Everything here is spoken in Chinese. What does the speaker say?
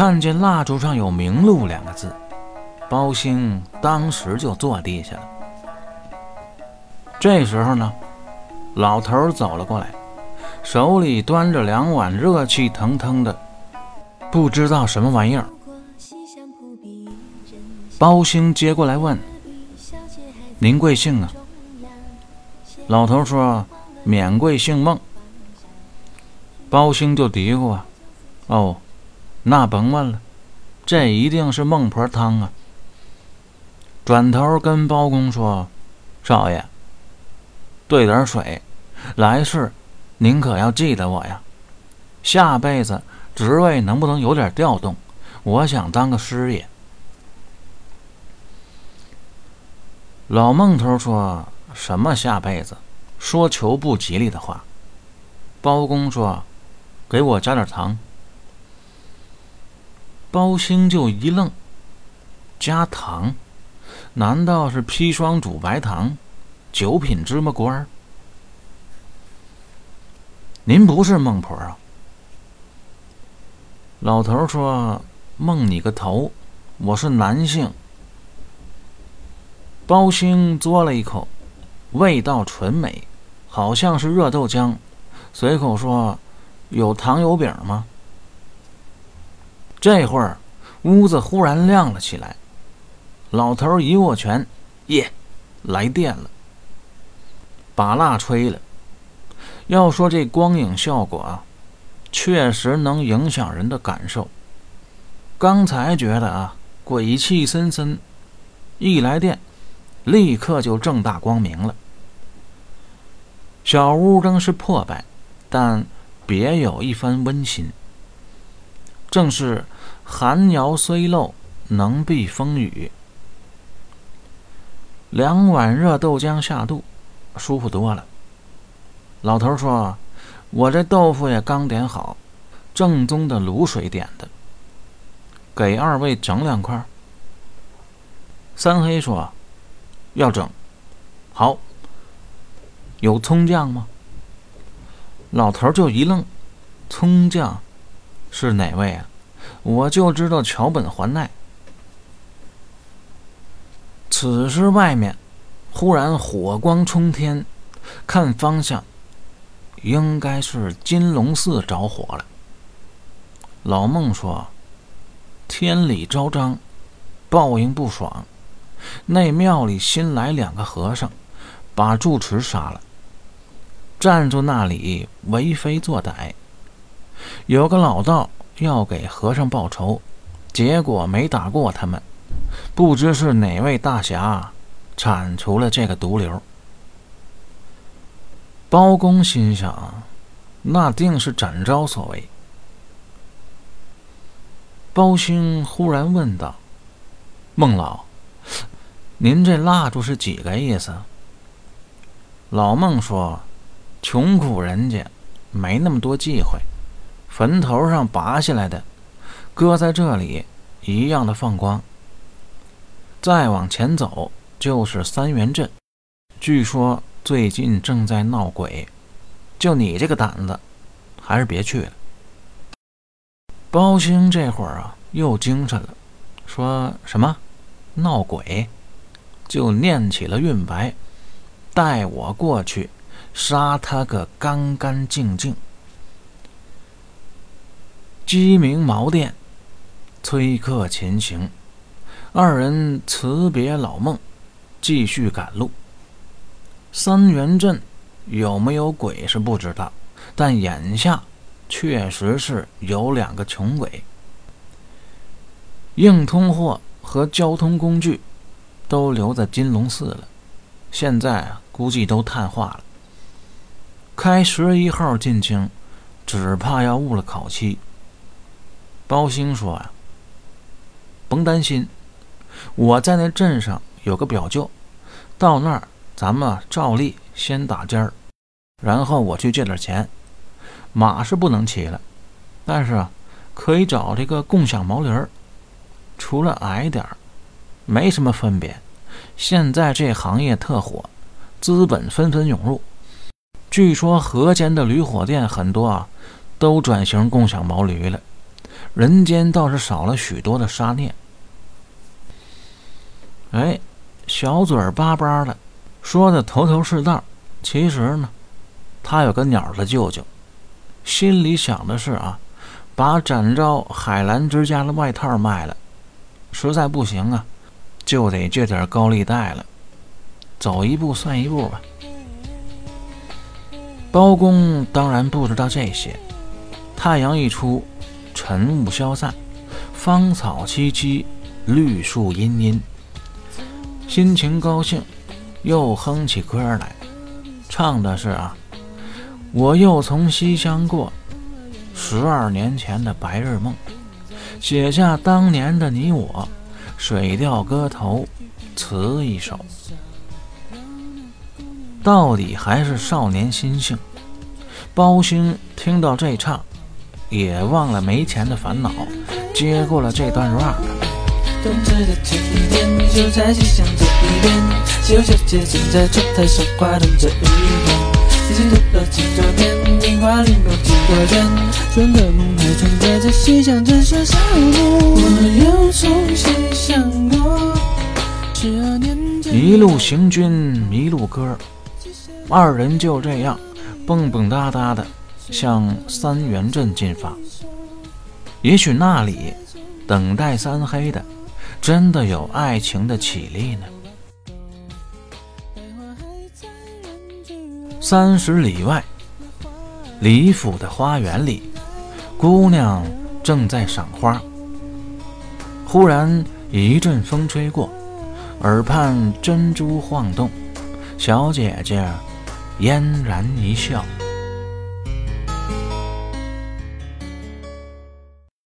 看见蜡烛上有“明路”两个字，包兴当时就坐地下了。这时候呢，老头走了过来，手里端着两碗热气腾腾的，不知道什么玩意儿。包兴接过来问：“您贵姓啊？”老头说：“免贵姓孟。”包兴就嘀咕啊：“哦。”那甭问了，这一定是孟婆汤啊！转头跟包公说：“少爷，兑点水，来世您可要记得我呀！下辈子职位能不能有点调动？我想当个师爷。”老孟头说什么下辈子？说求不吉利的话。包公说：“给我加点糖。”包兴就一愣，加糖？难道是砒霜煮白糖？九品芝麻官儿？您不是孟婆啊？老头说：“孟你个头！我是男性。”包兴嘬了一口，味道纯美，好像是热豆浆，随口说：“有糖油饼吗？”这会儿，屋子忽然亮了起来。老头一握拳，耶，来电了，把蜡吹了。要说这光影效果啊，确实能影响人的感受。刚才觉得啊，鬼气森森，一来电，立刻就正大光明了。小屋仍是破败，但别有一番温馨。正是寒窑虽漏，能避风雨。两碗热豆浆下肚，舒服多了。老头说：“我这豆腐也刚点好，正宗的卤水点的，给二位整两块。”三黑说：“要整。”好。有葱酱吗？老头就一愣，葱酱。是哪位啊？我就知道桥本环奈。此时外面忽然火光冲天，看方向，应该是金龙寺着火了。老孟说：“天理昭彰，报应不爽。那庙里新来两个和尚，把住持杀了，站住那里为非作歹。”有个老道要给和尚报仇，结果没打过他们，不知是哪位大侠铲除了这个毒瘤。包公心想，那定是展昭所为。包兴忽然问道：“孟老，您这蜡烛是几个意思？”老孟说：“穷苦人家没那么多忌讳。”坟头上拔下来的，搁在这里一样的放光。再往前走就是三元镇，据说最近正在闹鬼，就你这个胆子，还是别去了。包兴这会儿啊又精神了，说什么闹鬼，就念起了韵白，带我过去杀他个干干净净。鸡鸣茅店，催客前行。二人辞别老孟，继续赶路。三元镇有没有鬼是不知道，但眼下确实是有两个穷鬼。硬通货和交通工具都留在金龙寺了，现在估计都碳化了。开十一号进京，只怕要误了考期。包兴说：“呀，甭担心，我在那镇上有个表舅，到那儿咱们照例先打尖儿，然后我去借点钱。马是不能骑了，但是啊，可以找这个共享毛驴儿。除了矮点儿，没什么分别。现在这行业特火，资本纷纷涌入。据说河间的驴火店很多啊，都转型共享毛驴了。”人间倒是少了许多的杀孽。哎，小嘴儿巴巴的，说的头头是道。其实呢，他有个鸟的舅舅，心里想的是啊，把展昭海澜之家的外套卖了，实在不行啊，就得借点高利贷了。走一步算一步吧。包公当然不知道这些。太阳一出，晨雾消散，芳草萋萋，绿树茵茵，心情高兴，又哼起歌来，唱的是啊，我又从西厢过，十二年前的白日梦，写下当年的你我，水调歌头，词一首。到底还是少年心性。包兴听到这唱，也忘了没钱的烦恼，接过了这段 rap。冬至的前一天，就在西厢这一边，西游小姐正在窗台上挂动着玉簪。已经过了几多天，樱花零落几多卷，春的梦还存在这西厢枕上小屋。我又从西厢过，十二年一路行军，迷路歌。二人就这样蹦蹦哒哒的向三元镇进发。也许那里等待三黑的，真的有爱情的绮丽呢。三十里外，李府的花园里，姑娘正在赏花。忽然一阵风吹过，耳畔珍珠晃动，小姐姐。嫣然一笑。